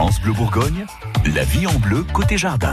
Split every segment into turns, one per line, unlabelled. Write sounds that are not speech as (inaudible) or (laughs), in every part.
France Bleu Bourgogne, la vie en bleu côté jardin.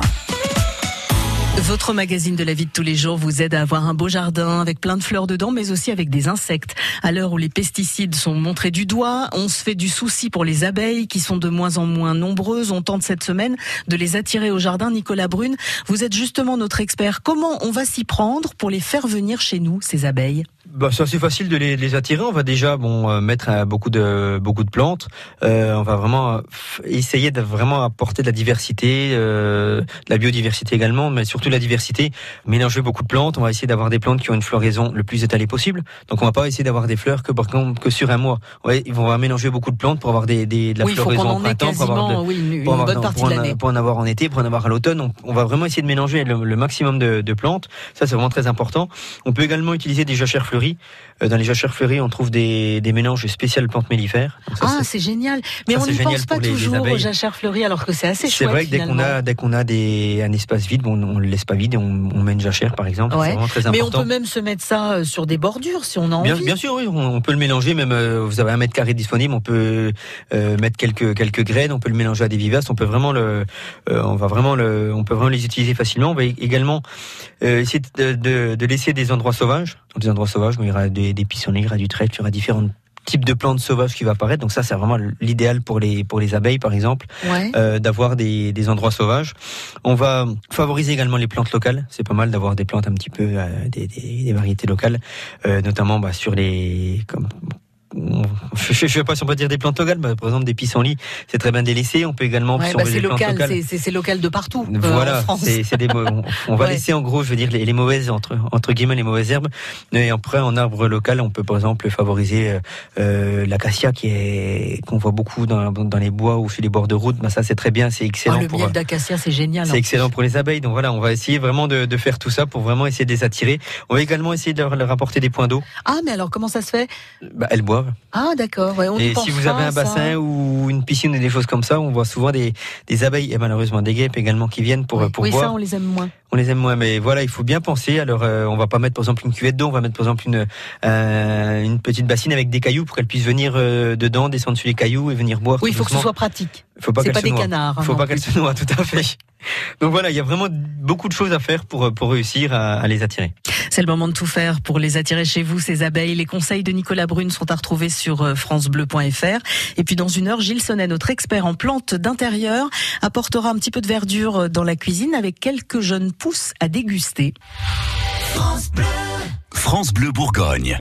Votre magazine de la vie de tous les jours vous aide à avoir un beau jardin avec plein de fleurs dedans, mais aussi avec des insectes. À l'heure où les pesticides sont montrés du doigt, on se fait du souci pour les abeilles qui sont de moins en moins nombreuses. On tente cette semaine de les attirer au jardin. Nicolas Brune, vous êtes justement notre expert. Comment on va s'y prendre pour les faire venir chez nous, ces abeilles?
Bah, c'est assez facile de les, les, attirer. On va déjà bon euh, mettre euh, beaucoup de beaucoup de plantes. Euh, on va vraiment essayer de vraiment apporter de la diversité, de la biodiversité également, mais surtout la diversité. Mélanger beaucoup de plantes. On va essayer d'avoir des plantes qui ont une floraison le plus étalée possible. Donc on va pas essayer d'avoir des fleurs que par contre que sur un mois. Ouais, ils vont mélanger beaucoup de plantes pour avoir des, des de la
oui,
floraison
en printemps, pour avoir
de,
oui, une, pour bonne partie
pour
de l'année.
Pour en avoir en été, pour en avoir à l'automne. On, on, va vraiment essayer de mélanger le, le maximum de, de, plantes. Ça c'est vraiment très important. On peut également utiliser des jachères fleuries euh, dans les jachères fleuries, on trouve des, des mélanges spéciales plantes mellifères.
ah, c'est génial. Mais on n'y pense pas toujours aux jachères fleuries, alors que c'est assez chouette.
C'est vrai que dès
qu'on
a, dès qu'on a des, un espace vide, bon, on le laisse pas vide et on, on met une jachère, par exemple.
Ouais.
C'est vraiment très
Mais
important.
on peut même se mettre ça euh, sur des bordures, si on a envie.
Bien, bien sûr, oui, on, peut le mélanger. Même, euh, vous avez un mètre carré disponible, on peut euh, mettre quelques quelques graines, on peut le mélanger à des vivaces, on peut vraiment le, on va vraiment le, on peut vraiment les utiliser facilement. On va également essayer de, de, de laisser des endroits sauvages des endroits sauvages, il y aura des, des pissenlits, il y aura du trèfle, il y aura différents types de plantes sauvages qui vont apparaître. Donc ça, c'est vraiment l'idéal pour les pour les abeilles, par exemple,
ouais.
euh, d'avoir des, des endroits sauvages. On va favoriser également les plantes locales. C'est pas mal d'avoir des plantes un petit peu euh, des, des, des, variétés locales, euh, notamment bah, sur les comme je ne sais pas si on peut dire des plantes locales, bah, par exemple des pissenlits, c'est très bien délaissé. On peut également
ouais, bah c'est local, c'est local de partout.
Voilà,
euh,
c'est des on, (laughs) on va ouais. laisser en gros, je veux dire les, les, mauvaises entre entre guillemets les mauvaises herbes. Et après en arbre local, on peut par exemple favoriser euh, l'acacia qui est qu'on voit beaucoup dans, dans les bois ou sur les bords de route. Bah, ça c'est très bien, c'est excellent.
Oh, le
pour,
miel d'acacia c'est génial.
C'est excellent pour les abeilles. Donc voilà, on va essayer vraiment de, de, faire tout ça pour vraiment essayer de les attirer. On va également essayer de leur, leur apporter des points d'eau.
Ah mais alors comment ça se fait?
Bah, Elles boivent.
Ah d'accord. Ouais,
et si vous avez un bassin
ça.
ou une piscine ou des choses comme ça, on voit souvent des, des abeilles et malheureusement des guêpes également qui viennent pour,
oui,
pour
oui,
boire.
ça on les aime moins.
On les aime moins, mais voilà, il faut bien penser. Alors, euh, on va pas mettre par exemple une cuvette d'eau, on va mettre par exemple une euh, une petite bassine avec des cailloux pour qu'elles puissent venir euh, dedans, descendre sur les cailloux et venir boire.
Oui, il faut que ce soit pratique.
Faut pas
C'est pas des canards.
Il faut
non
pas
plus.
qu'elles se noient, (laughs) tout à fait. Donc voilà, il y a vraiment beaucoup de choses à faire pour pour réussir à, à les attirer.
C'est le moment de tout faire pour les attirer chez vous, ces abeilles. Les conseils de Nicolas Brune sont à retrouver sur euh, francebleu.fr. Et puis dans une heure, Gilles Sonnet, notre expert en plantes d'intérieur, apportera un petit peu de verdure dans la cuisine avec quelques jeunes pousses à déguster.
France Bleu Bourgogne.